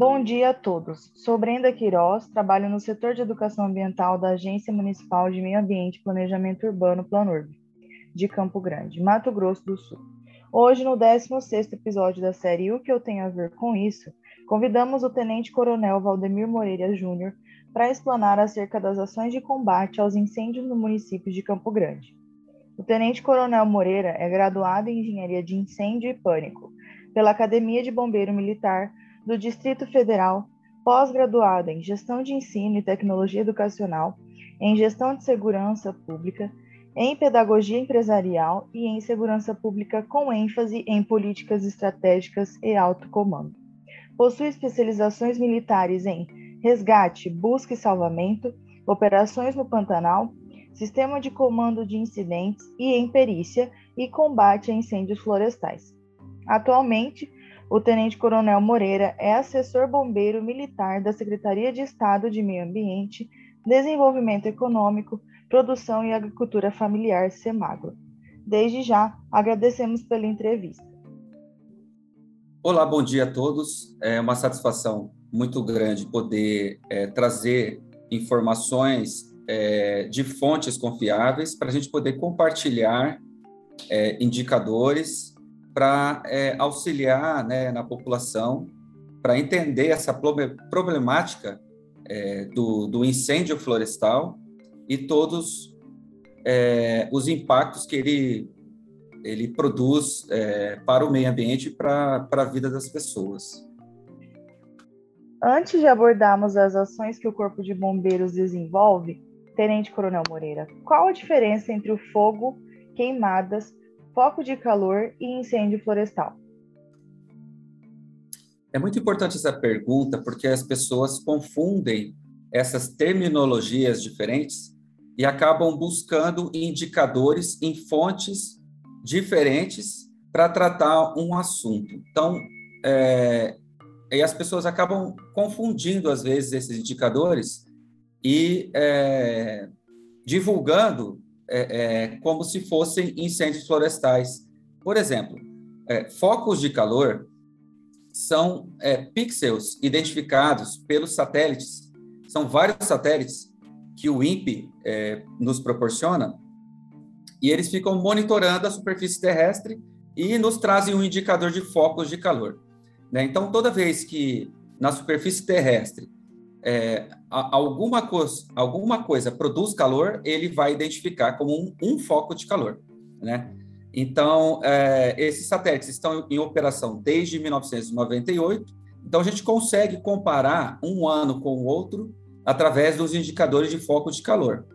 Bom dia a todos. Sou Brenda Queiroz, trabalho no setor de educação ambiental da Agência Municipal de Meio Ambiente e Planejamento Urbano Planurb, de Campo Grande, Mato Grosso do Sul. Hoje, no 16º episódio da série O que eu tenho a ver com isso, convidamos o Tenente Coronel Valdemir Moreira Júnior para explanar acerca das ações de combate aos incêndios no município de Campo Grande. O Tenente Coronel Moreira é graduado em Engenharia de Incêndio e Pânico pela Academia de Bombeiro Militar do Distrito Federal, pós-graduado em Gestão de Ensino e Tecnologia Educacional, em Gestão de Segurança Pública, em Pedagogia Empresarial e em Segurança Pública com ênfase em Políticas Estratégicas e Alto Comando. Possui especializações militares em resgate, busca e salvamento, operações no Pantanal, sistema de comando de incidentes e em perícia e combate a incêndios florestais. Atualmente, o Tenente Coronel Moreira é assessor bombeiro militar da Secretaria de Estado de Meio Ambiente, Desenvolvimento Econômico, Produção e Agricultura Familiar, SEMAGRO. Desde já, agradecemos pela entrevista. Olá, bom dia a todos. É uma satisfação muito grande poder é, trazer informações é, de fontes confiáveis para a gente poder compartilhar é, indicadores para é, auxiliar né, na população para entender essa problemática é, do, do, incêndio florestal e todos é, os impactos que ele, ele produz para o meio ambiente e para a vida das pessoas. Antes de abordarmos as ações que o Corpo de Bombeiros desenvolve, Tenente Coronel Moreira, qual a diferença entre o fogo, queimadas, foco de calor e incêndio florestal? É muito importante essa pergunta porque as pessoas confundem essas terminologias diferentes e acabam buscando indicadores em fontes diferentes para tratar um assunto. Então, é, e as pessoas acabam confundindo, às vezes, esses indicadores e é, divulgando é, é, como se fossem incêndios florestais. Por exemplo, é, focos de calor são é, pixels identificados pelos satélites, são vários satélites que o INPE é, nos proporciona, e eles ficam monitorando a superfície terrestre e nos trazem um indicador de focos de calor. Né? Então, toda vez que na superfície terrestre é, alguma, coisa, alguma coisa produz calor, ele vai identificar como um, um foco de calor. Né? Então, é, esses satélites estão em operação desde 1998, então a gente consegue comparar um ano com o outro através dos indicadores de foco de calor,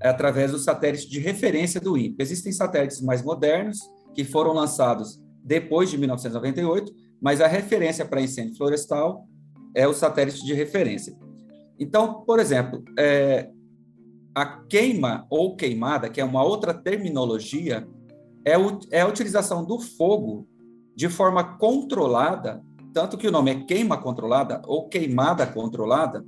através dos satélites de referência do INPE. Existem satélites mais modernos que foram lançados depois de 1998, mas a referência para incêndio florestal é o satélite de referência. Então, por exemplo, é, a queima ou queimada, que é uma outra terminologia, é, o, é a utilização do fogo de forma controlada, tanto que o nome é queima controlada ou queimada controlada,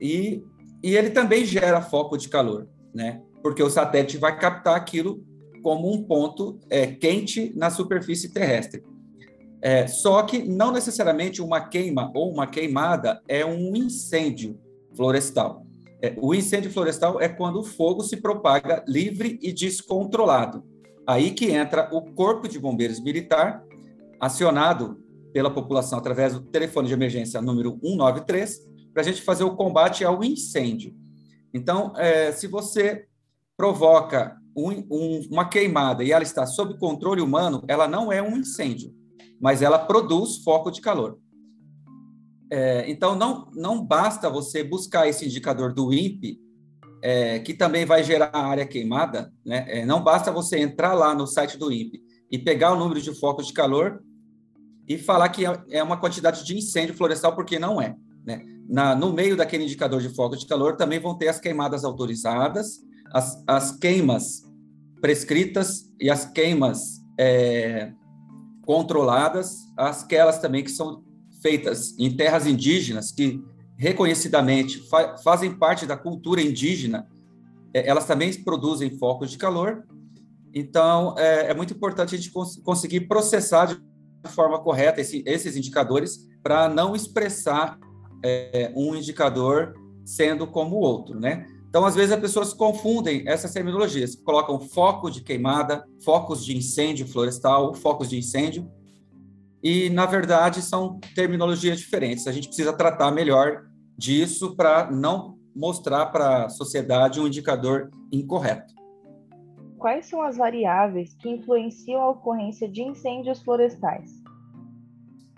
e, e ele também gera foco de calor, né? Porque o satélite vai captar aquilo como um ponto é, quente na superfície terrestre. É, só que não necessariamente uma queima ou uma queimada é um incêndio florestal. É, o incêndio florestal é quando o fogo se propaga livre e descontrolado. Aí que entra o Corpo de Bombeiros Militar, acionado pela população através do telefone de emergência número 193, para a gente fazer o combate ao incêndio. Então, é, se você provoca um, um, uma queimada e ela está sob controle humano, ela não é um incêndio mas ela produz foco de calor. É, então, não, não basta você buscar esse indicador do INPE, é, que também vai gerar a área queimada, né? É, não basta você entrar lá no site do INPE e pegar o número de focos de calor e falar que é, é uma quantidade de incêndio florestal, porque não é. Né? Na, no meio daquele indicador de foco de calor também vão ter as queimadas autorizadas, as, as queimas prescritas e as queimas é, controladas, aquelas também que são feitas em terras indígenas, que reconhecidamente fa fazem parte da cultura indígena, é, elas também produzem focos de calor. Então, é, é muito importante a gente cons conseguir processar de forma correta esse, esses indicadores para não expressar é, um indicador sendo como o outro, né? Então, às vezes, as pessoas confundem essas terminologias, colocam foco de queimada, focos de incêndio florestal, focos de incêndio, e, na verdade, são terminologias diferentes. A gente precisa tratar melhor disso para não mostrar para a sociedade um indicador incorreto. Quais são as variáveis que influenciam a ocorrência de incêndios florestais?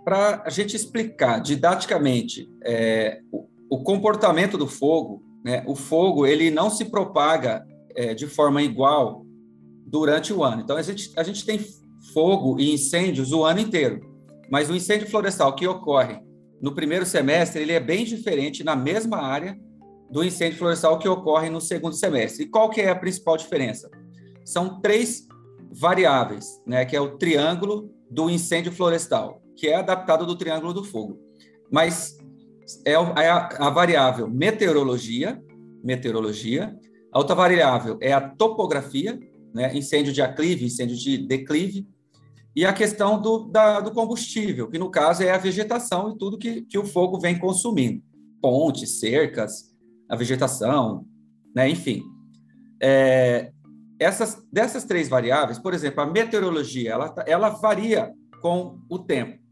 Para a gente explicar didaticamente é, o, o, comportamento do fogo, né, o fogo ele não se propaga é, de forma igual durante o ano. Então, a gente, a gente tem fogo e incêndios o ano inteiro, mas o incêndio florestal que ocorre no primeiro semestre, ele é bem diferente na mesma área do incêndio florestal que ocorre no segundo semestre. E qual que é a principal diferença? São três variáveis, né, que é o triângulo do incêndio florestal, que é adaptado do triângulo do fogo. Mas é a, a variável meteorologia, meteorologia. A outra variável é a topografia, né, incêndio de aclive, incêndio de declive, e a questão do, da, do combustível, que no caso é a vegetação e tudo que, que o fogo vem consumindo, pontes, cercas, a vegetação, né? enfim. É, essas, dessas três variáveis, por exemplo, a meteorologia, ela, tá, ela varia com o tempo.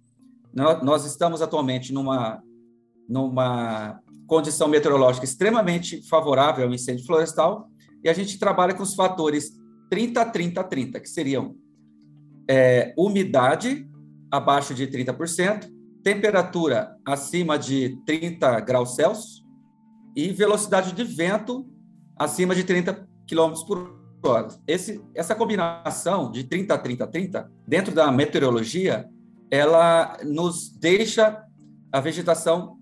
Nós estamos atualmente numa, numa condição meteorológica extremamente favorável ao incêndio florestal e a gente trabalha com os fatores 30, 30, 30, que seriam é, umidade abaixo de 30%, temperatura acima de 30 graus Celsius e velocidade de vento acima de 30 km por hora. Esse, essa combinação de 30 a 30 a 30, dentro da meteorologia, ela nos deixa a vegetação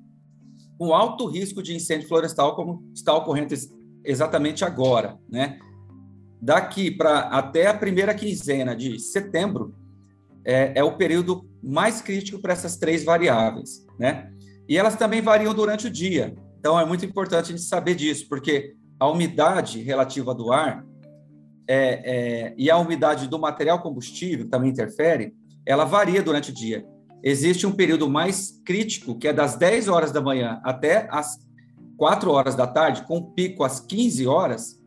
com alto risco de incêndio florestal, como está ocorrendo exatamente agora, né? Daqui para até a primeira quinzena de setembro é, é o período mais crítico para essas três variáveis, né? E elas também variam durante o dia. Então, é muito importante a gente saber disso, porque a umidade relativa do ar é, é, e a umidade do material combustível, que também interfere, ela varia durante o dia. Existe um período mais crítico, que é das 10 horas da manhã até as 4 horas da tarde, com pico às 15 horas,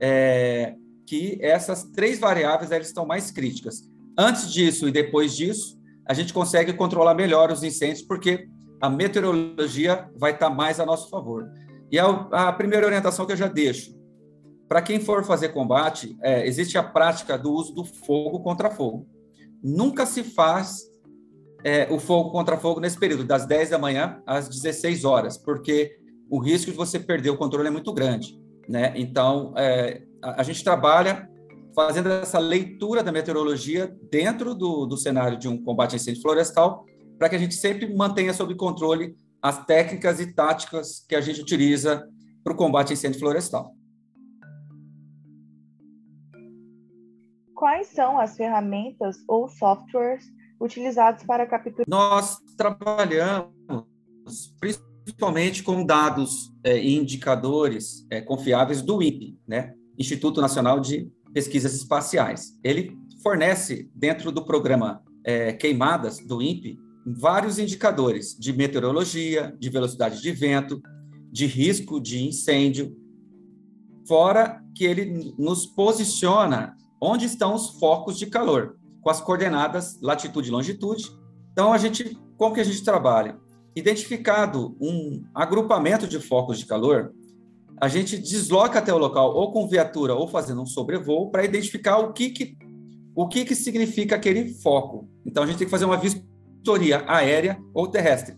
é, que essas três variáveis elas estão mais críticas. Antes disso e depois disso, a gente consegue controlar melhor os incêndios, porque a meteorologia vai estar mais a nosso favor. E a, a primeira orientação que eu já deixo, para quem for fazer combate, é, existe a prática do uso do fogo contra fogo. Nunca se faz é, o fogo contra fogo nesse período, das 10 da manhã às 16 horas, porque o risco de você perder o controle é muito grande. Né? Então, é, a, a, gente trabalha fazendo essa leitura da meteorologia dentro do, do cenário de um combate a incêndio florestal para que a gente sempre mantenha sob controle as técnicas e táticas que a gente utiliza para o combate a incêndio florestal. Quais são as ferramentas ou softwares utilizados para capturar? Nós trabalhamos principalmente com dados é, e indicadores é, confiáveis do INPE, né? Instituto Nacional de Pesquisas Espaciais. Ele fornece, dentro do programa é, Queimadas do INPE, vários indicadores de meteorologia, de velocidade de vento, de risco de incêndio, fora que ele nos posiciona onde estão os focos de calor, com as coordenadas latitude e longitude. Então, a gente, como que a gente trabalha? Identificado um agrupamento de focos de calor, a gente desloca até o local ou com viatura ou fazendo um sobrevoo para identificar o que que o que que significa aquele foco. Então a gente tem que fazer uma vistoria aérea ou terrestre.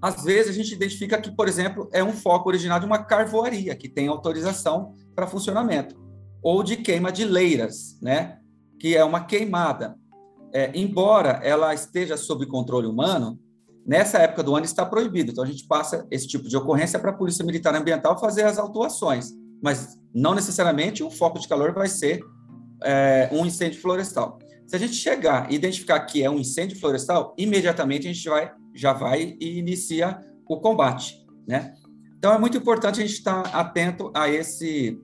Às vezes a gente identifica que, por exemplo, é um foco originado de uma carvoaria que tem autorização para funcionamento, ou de queima de leiras, né? Que é uma queimada. É, embora ela esteja sob controle humano, nessa época do ano está proibido. Então a gente passa esse tipo de ocorrência para a Polícia Militar Ambiental fazer as autuações, mas não necessariamente o foco de calor vai ser é, um incêndio florestal. Se a gente chegar e identificar que é um incêndio florestal, imediatamente a gente vai, já vai e inicia o combate, né? Então é muito importante a gente estar atento a esse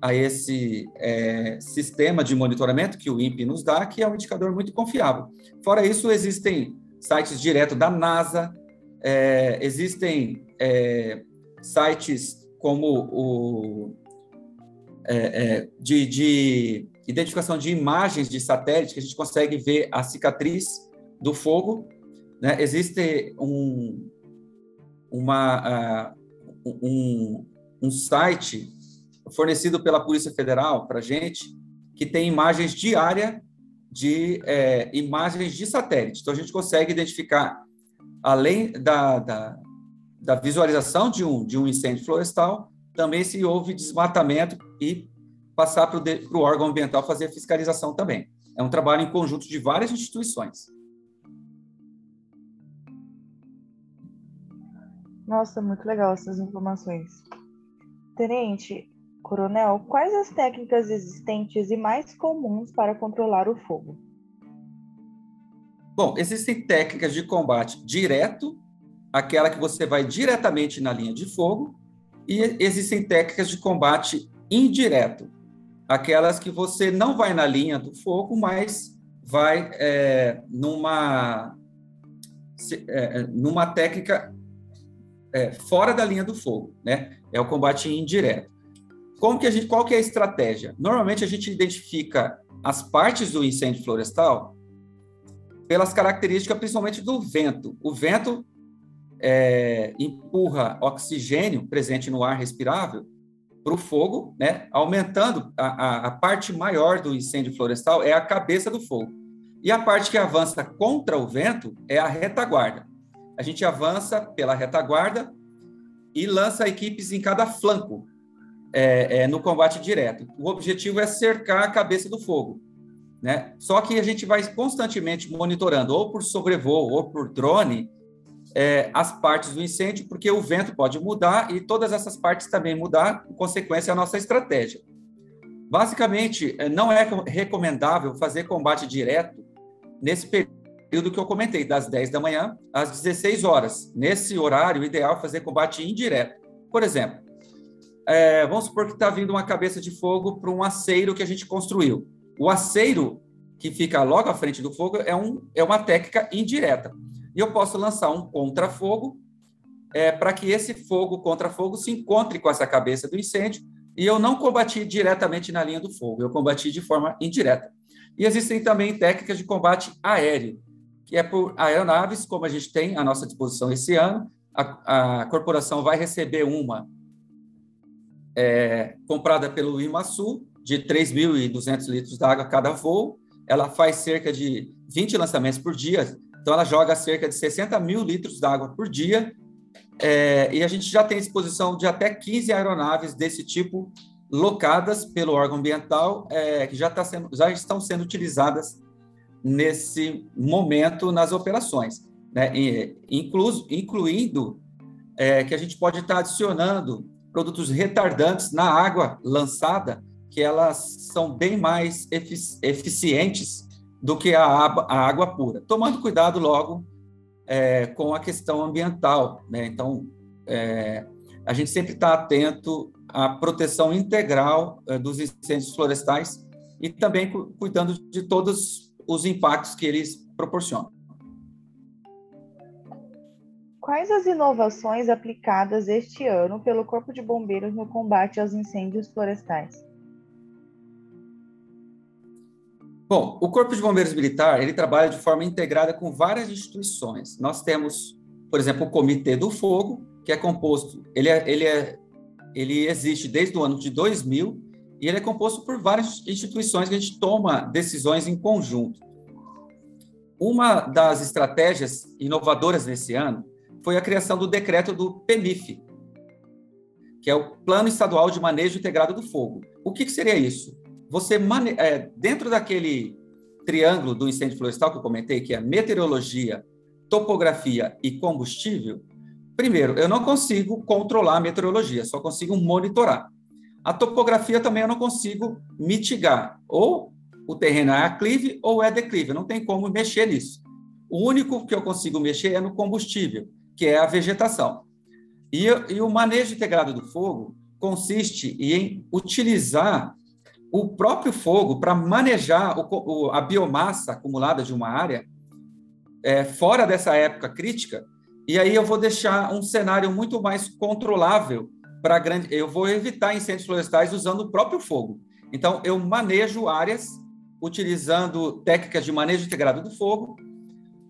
a esse é, sistema de monitoramento que o INPE nos dá, que é um indicador muito confiável. Fora isso, existem sites direto da NASA, é, existem é, sites como o é, é, de, de, identificação de imagens de satélite, que a gente consegue ver a cicatriz do fogo. Né? Existe um, uma, uh, um, um site fornecido pela Polícia Federal para gente, que tem imagens diárias de é, imagens de satélite. Então, a gente consegue identificar, além da, da, da visualização de um, de um incêndio florestal, também se houve desmatamento e passar para o órgão ambiental fazer a fiscalização também. É um trabalho em conjunto de várias instituições. Nossa, muito legal essas informações. Tenente, coronel, quais as técnicas existentes e mais comuns para controlar o fogo? Bom, existem técnicas de combate direto, aquela que você vai diretamente na linha de fogo, e existem técnicas de combate indireto, aquelas que você não vai na linha do fogo, mas vai é, numa, é, numa técnica é, fora da linha do fogo, né? É o combate indireto. Como que a gente, qual que é a estratégia? Normalmente a gente identifica as partes do incêndio florestal pelas características, principalmente do vento. O vento é, empurra oxigênio presente no ar respirável para o fogo, né, aumentando a, a, a, parte maior do incêndio florestal é a cabeça do fogo. E a parte que avança contra o vento é a retaguarda. A gente avança pela retaguarda e lança equipes em cada flanco é, é, no combate direto. O objetivo é cercar a cabeça do fogo. Né? Só que a gente vai constantemente monitorando, ou por sobrevoo, ou por drone, é, as partes do incêndio, porque o vento pode mudar e todas essas partes também mudar, consequência, a nossa estratégia. Basicamente, é, não é recomendável fazer combate direto nesse período que eu comentei, das 10 da manhã às 16 horas. Nesse horário, o ideal é fazer combate indireto. Por exemplo, é, vamos supor que está vindo uma cabeça de fogo para um aceiro que a gente construiu. O aceiro que fica logo à frente do fogo é, um, é uma técnica indireta e eu posso lançar um contra-fogo é, para que esse fogo contra-fogo se encontre com essa cabeça do incêndio e eu não combati diretamente na linha do fogo, eu combati de forma indireta. E existem também técnicas de combate aéreo, que é por aeronaves, como a gente tem à nossa disposição esse ano. A, a corporação vai receber uma é, comprada pelo IMASU, de 3.200 litros d'água cada voo. Ela faz cerca de 20 lançamentos por dia, então, ela joga cerca de 60 mil litros d'água por dia, é, e a gente já tem disposição de até 15 aeronaves desse tipo locadas pelo órgão ambiental, é, que já, tá sendo, já estão sendo utilizadas nesse momento nas operações, né? Inclu, incluindo é, que a gente pode estar adicionando produtos retardantes na água lançada, que elas são bem mais eficientes do que a, água pura, tomando cuidado logo é, com a questão ambiental. Né? Então, é, a gente sempre está atento à proteção integral é, dos incêndios florestais e também cu cuidando de todos os impactos que eles proporcionam. Quais as inovações aplicadas este ano pelo Corpo de Bombeiros no combate aos incêndios florestais? Bom, o Corpo de Bombeiros Militar ele trabalha de forma integrada com várias instituições. Nós temos, por exemplo, o Comitê do Fogo, que é composto, ele, é, ele, é, ele existe desde o ano de 2000 e ele é composto por várias instituições que a gente toma decisões em conjunto. Uma das estratégias inovadoras nesse ano foi a criação do decreto do PEMIF, que é o Plano Estadual de Manejo Integrado do Fogo. O que, que seria isso? você mane... é, dentro daquele triângulo do incêndio florestal que eu comentei, que é meteorologia, topografia e combustível, primeiro, eu não consigo controlar a meteorologia, só consigo monitorar. A topografia também eu não consigo mitigar, ou o terreno é aclive ou é declive, não tem como mexer nisso. O único que eu consigo mexer é no combustível, que é a vegetação. E, e o manejo integrado do fogo consiste em utilizar o próprio fogo, para manejar o, a biomassa acumulada de uma área, é, fora dessa época crítica, e aí eu vou deixar um cenário muito mais controlável para grande. Eu vou evitar incêndios florestais usando o próprio fogo. Então, eu manejo áreas utilizando técnicas de manejo integrado do fogo,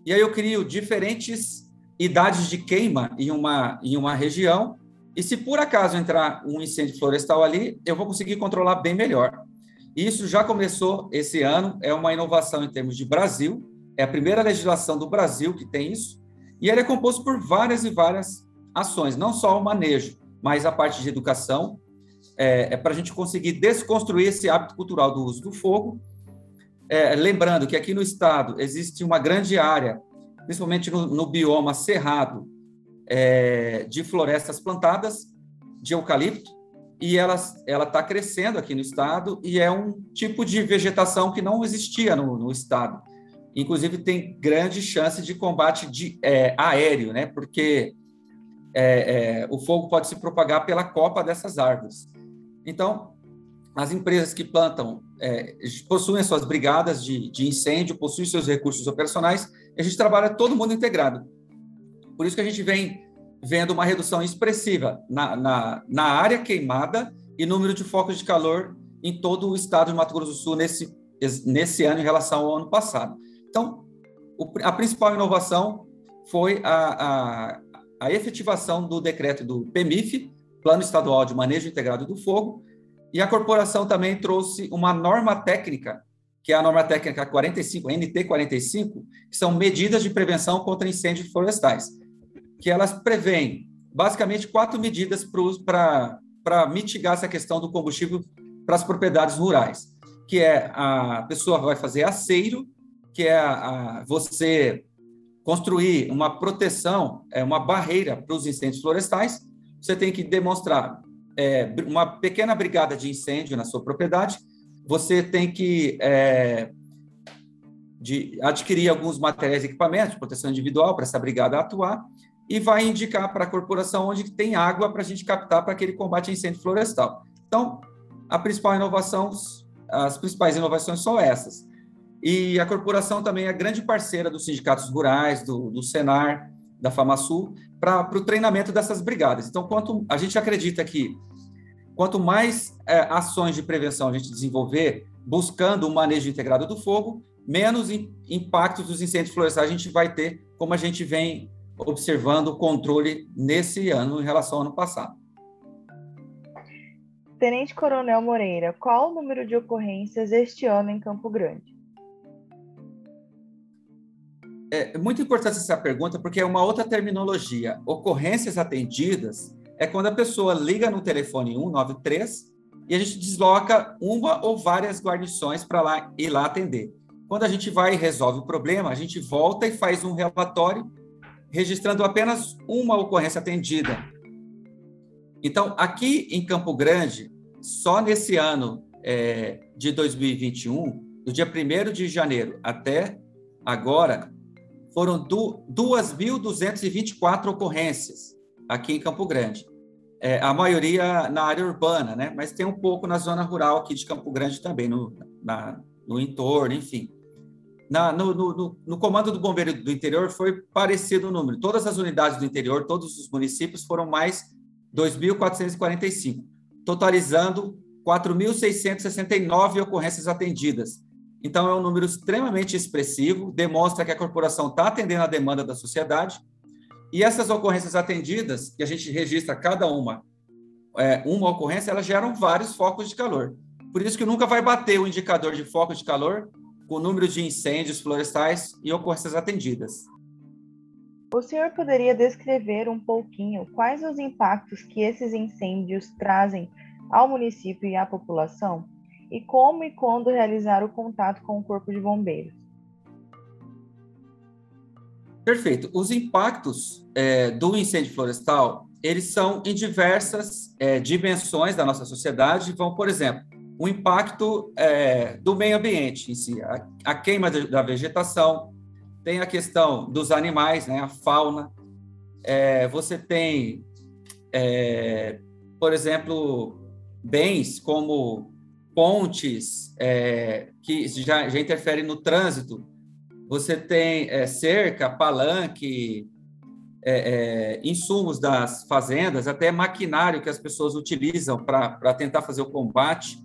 e aí eu crio diferentes idades de queima em uma, em uma região, e se por acaso entrar um incêndio florestal ali, eu vou conseguir controlar bem melhor. Isso já começou esse ano, é uma inovação em termos de Brasil, é a primeira legislação do Brasil que tem isso, e ele é composto por várias e várias ações, não só o manejo, mas a parte de educação, é, é para a gente conseguir desconstruir esse hábito cultural do uso do fogo. É, lembrando que aqui no estado existe uma grande área, principalmente no, no bioma cerrado, é, de florestas plantadas de eucalipto, e ela está crescendo aqui no estado, e é um tipo de vegetação que não existia no, no estado. Inclusive, tem grande chance de combate de, é, aéreo, né? porque é, é, o fogo pode se propagar pela copa dessas árvores. Então, as empresas que plantam é, possuem suas brigadas de, de, incêndio, possuem seus recursos operacionais, e a gente trabalha todo mundo integrado. Por isso que a gente vem vendo uma redução expressiva na, na, na área queimada e número de focos de calor em todo o estado de Mato Grosso do Sul nesse, nesse ano em relação ao ano passado. Então, o, a principal inovação foi a, a, a efetivação do decreto do PEMIF, Plano Estadual de Manejo Integrado do Fogo, e a corporação também trouxe uma norma técnica, que é a norma técnica 45, NT45, que são medidas de prevenção contra incêndios florestais, que elas prevêem basicamente quatro medidas para mitigar essa questão do combustível para as propriedades rurais, que é a pessoa vai fazer aceiro, que é a, a você construir uma proteção, é, uma barreira para os incêndios florestais, você tem que demonstrar é, uma pequena brigada de incêndio na sua propriedade, você tem que é, de adquirir alguns materiais e equipamentos de proteção individual para essa brigada atuar e vai indicar para a corporação onde tem água para a gente captar para aquele combate a incêndio florestal. Então, a principal inovação, as principais inovações são essas. E a corporação também é grande parceira dos sindicatos rurais, do, do Senar, da FamaSul, para o treinamento dessas brigadas. Então, quanto a gente acredita que quanto mais é, ações de prevenção a gente desenvolver, buscando o um manejo integrado do fogo, menos in, impactos dos incêndios florestais a gente vai ter, como a gente vem observando o controle nesse ano em relação ao ano passado. Tenente Coronel Moreira, qual o número de ocorrências este ano em Campo Grande? É muito importante essa pergunta porque é uma outra terminologia. Ocorrências atendidas é quando a pessoa liga no telefone 193 e a gente desloca uma ou várias guarnições para lá ir lá atender. Quando a gente vai e resolve o problema, a gente volta e faz um relatório registrando apenas uma ocorrência atendida. Então, aqui em Campo Grande, só nesse ano é, de 2021, do dia 1 de janeiro até agora, foram 2.224 ocorrências aqui em Campo Grande. É, a maioria na área urbana, né? mas tem um pouco na zona rural aqui de Campo Grande também, no, na, no entorno, enfim. Na, no, no, no, comando do Bombeiro do Interior foi parecido o número. Todas as unidades do interior, todos os municípios foram mais 2.445, totalizando 4.669 ocorrências atendidas, então, é um número extremamente expressivo, demonstra que a corporação está atendendo a demanda da sociedade. E essas ocorrências atendidas, que a gente registra cada uma, é, uma ocorrência, elas geram vários focos de calor. Por isso que nunca vai bater o indicador de foco de calor com o número de incêndios florestais e ocorrências atendidas. O senhor poderia descrever um pouquinho quais os impactos que esses incêndios trazem ao município e à população? E como e quando realizar o contato com o Corpo de Bombeiros. Perfeito. Os impactos é, do incêndio florestal, eles são em diversas é, dimensões da nossa sociedade. Vão, por exemplo, o impacto é, do meio ambiente em si, a, a queima de, da vegetação, tem a questão dos animais, né, a fauna. É, você tem, é, por exemplo, bens como pontes é, que já, já interferem no trânsito você tem é, cerca, palanque, é, é, insumos das fazendas, até maquinário que as pessoas utilizam para tentar fazer o combate.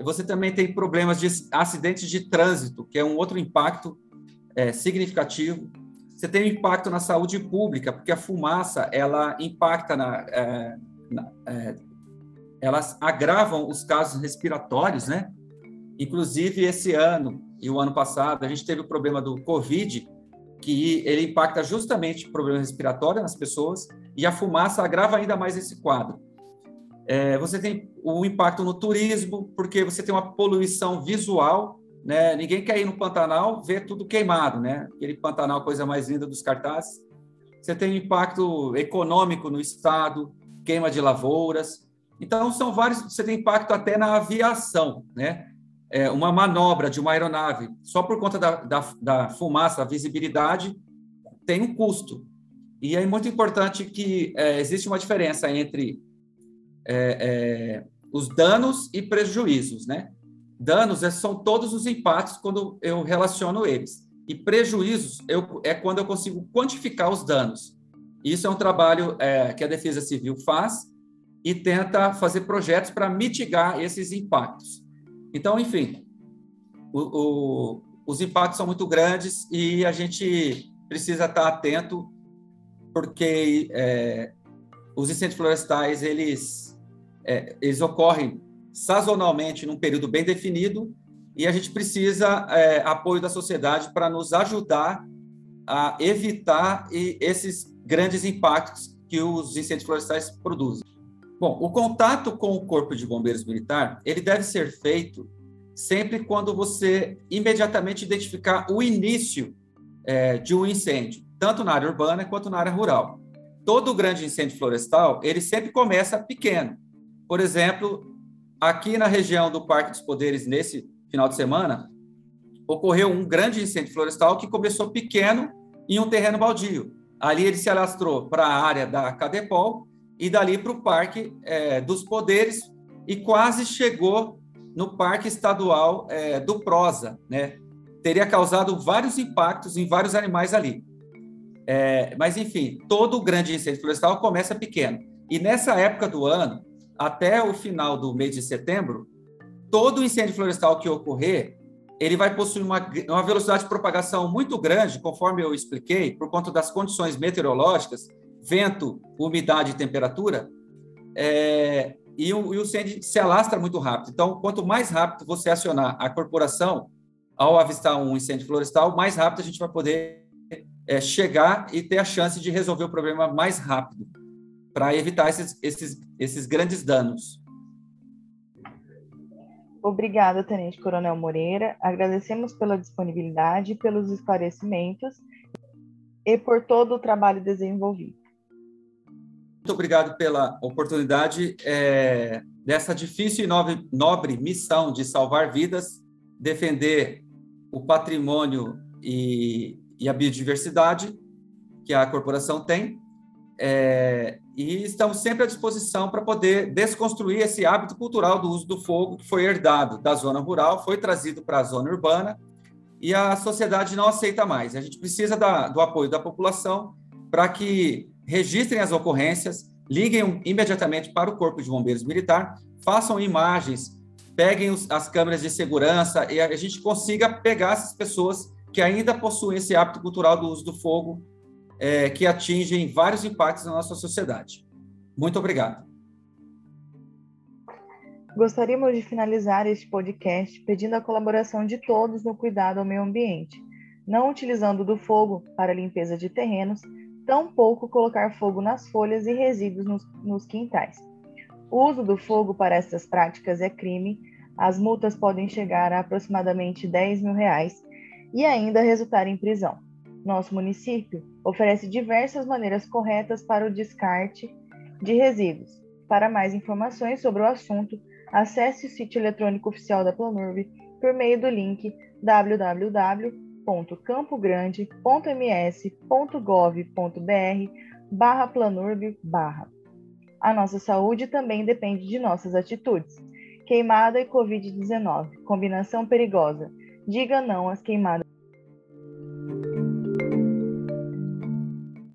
Você também tem problemas de acidentes de trânsito, que é um outro impacto é, significativo. Você tem um impacto na saúde pública, porque a fumaça ela impacta na, é, na elas agravam os casos respiratórios, né? Inclusive esse ano e o ano passado a gente teve o problema do Covid, que ele impacta justamente o problema respiratório nas pessoas e a fumaça agrava ainda mais esse quadro. É, você tem o impacto no turismo, porque você tem uma poluição visual né? Ninguém quer ir no Pantanal ver tudo queimado, né? Aquele Pantanal, coisa mais linda dos cartazes. Você tem impacto econômico no estado, queima de lavouras. Então, são vários. Você tem impacto até na aviação, né? É, uma manobra de uma aeronave, só por conta da, da, da fumaça, da visibilidade, tem um custo. E é muito importante que é, existe uma diferença entre é, é, os danos e prejuízos, né? Danos é, são todos os impactos quando eu relaciono eles. E prejuízos eu, é quando eu consigo quantificar os danos. Isso é um trabalho é, que a Defesa Civil faz e tenta fazer projetos para mitigar esses impactos. Então, enfim, o, o, os impactos são muito grandes e a gente precisa estar atento porque é, os incêndios florestais eles é, eles ocorrem sazonalmente num período bem definido e a gente precisa é, apoio da sociedade para nos ajudar a evitar esses grandes impactos que os incêndios florestais produzem. Bom, o contato com o Corpo de Bombeiros Militar ele deve ser feito sempre quando você imediatamente identificar o início é, de um incêndio, tanto na área urbana quanto na área rural. Todo grande incêndio florestal ele sempre começa pequeno. Por exemplo, Aqui na região do Parque dos Poderes, nesse final de semana, ocorreu um grande incêndio florestal que começou pequeno em um terreno baldio. Ali ele se alastrou para a área da Cadepol e dali para o Parque é, dos Poderes e quase chegou no Parque Estadual é, do Prosa, né? Teria causado vários impactos em vários animais ali. É, mas, enfim, todo grande incêndio florestal começa pequeno. E nessa época do ano, até o final do mês de setembro, todo incêndio florestal que ocorrer, ele vai possuir uma, uma velocidade de propagação muito grande, conforme eu expliquei, por conta das condições meteorológicas, vento, umidade e temperatura, é, e, o, e o incêndio se alastra muito rápido. Então, quanto mais rápido você acionar a corporação ao avistar um incêndio florestal, mais rápido a gente vai poder é, chegar e ter a chance de resolver o problema mais rápido para evitar esses, esses, esses grandes danos. Obrigada, Tenente Coronel Moreira. Agradecemos pela disponibilidade, pelos esclarecimentos e por todo o trabalho desenvolvido. Muito obrigado pela oportunidade é, dessa difícil e nobre, missão de salvar vidas, defender o patrimônio e, e a biodiversidade que a corporação tem é, e estamos sempre à disposição para poder desconstruir esse hábito cultural do uso do fogo que foi herdado da zona rural, foi trazido para a zona urbana e a sociedade não aceita mais. A gente precisa da, do apoio da população para que registrem as ocorrências, liguem imediatamente para o Corpo de Bombeiros Militar, façam imagens, peguem os, as câmeras de segurança e a, a gente consiga pegar essas pessoas que ainda possuem esse hábito cultural do uso do fogo é, que atingem vários impactos na nossa sociedade. Muito obrigado. Gostaríamos de finalizar este podcast pedindo a colaboração de todos no cuidado ao meio ambiente, não utilizando do fogo para limpeza de terrenos, tampouco colocar fogo nas folhas e resíduos nos, nos quintais. O uso do fogo para estas práticas é crime, as multas podem chegar a aproximadamente 10 mil reais e ainda resultar em prisão. Nosso município oferece diversas maneiras corretas para o descarte de resíduos. Para mais informações sobre o assunto, acesse o sítio eletrônico oficial da Planurb por meio do link www.campogrande.ms.gov.br barra Planurb barra. A nossa saúde também depende de nossas atitudes. Queimada e Covid-19, combinação perigosa. Diga não às queimadas.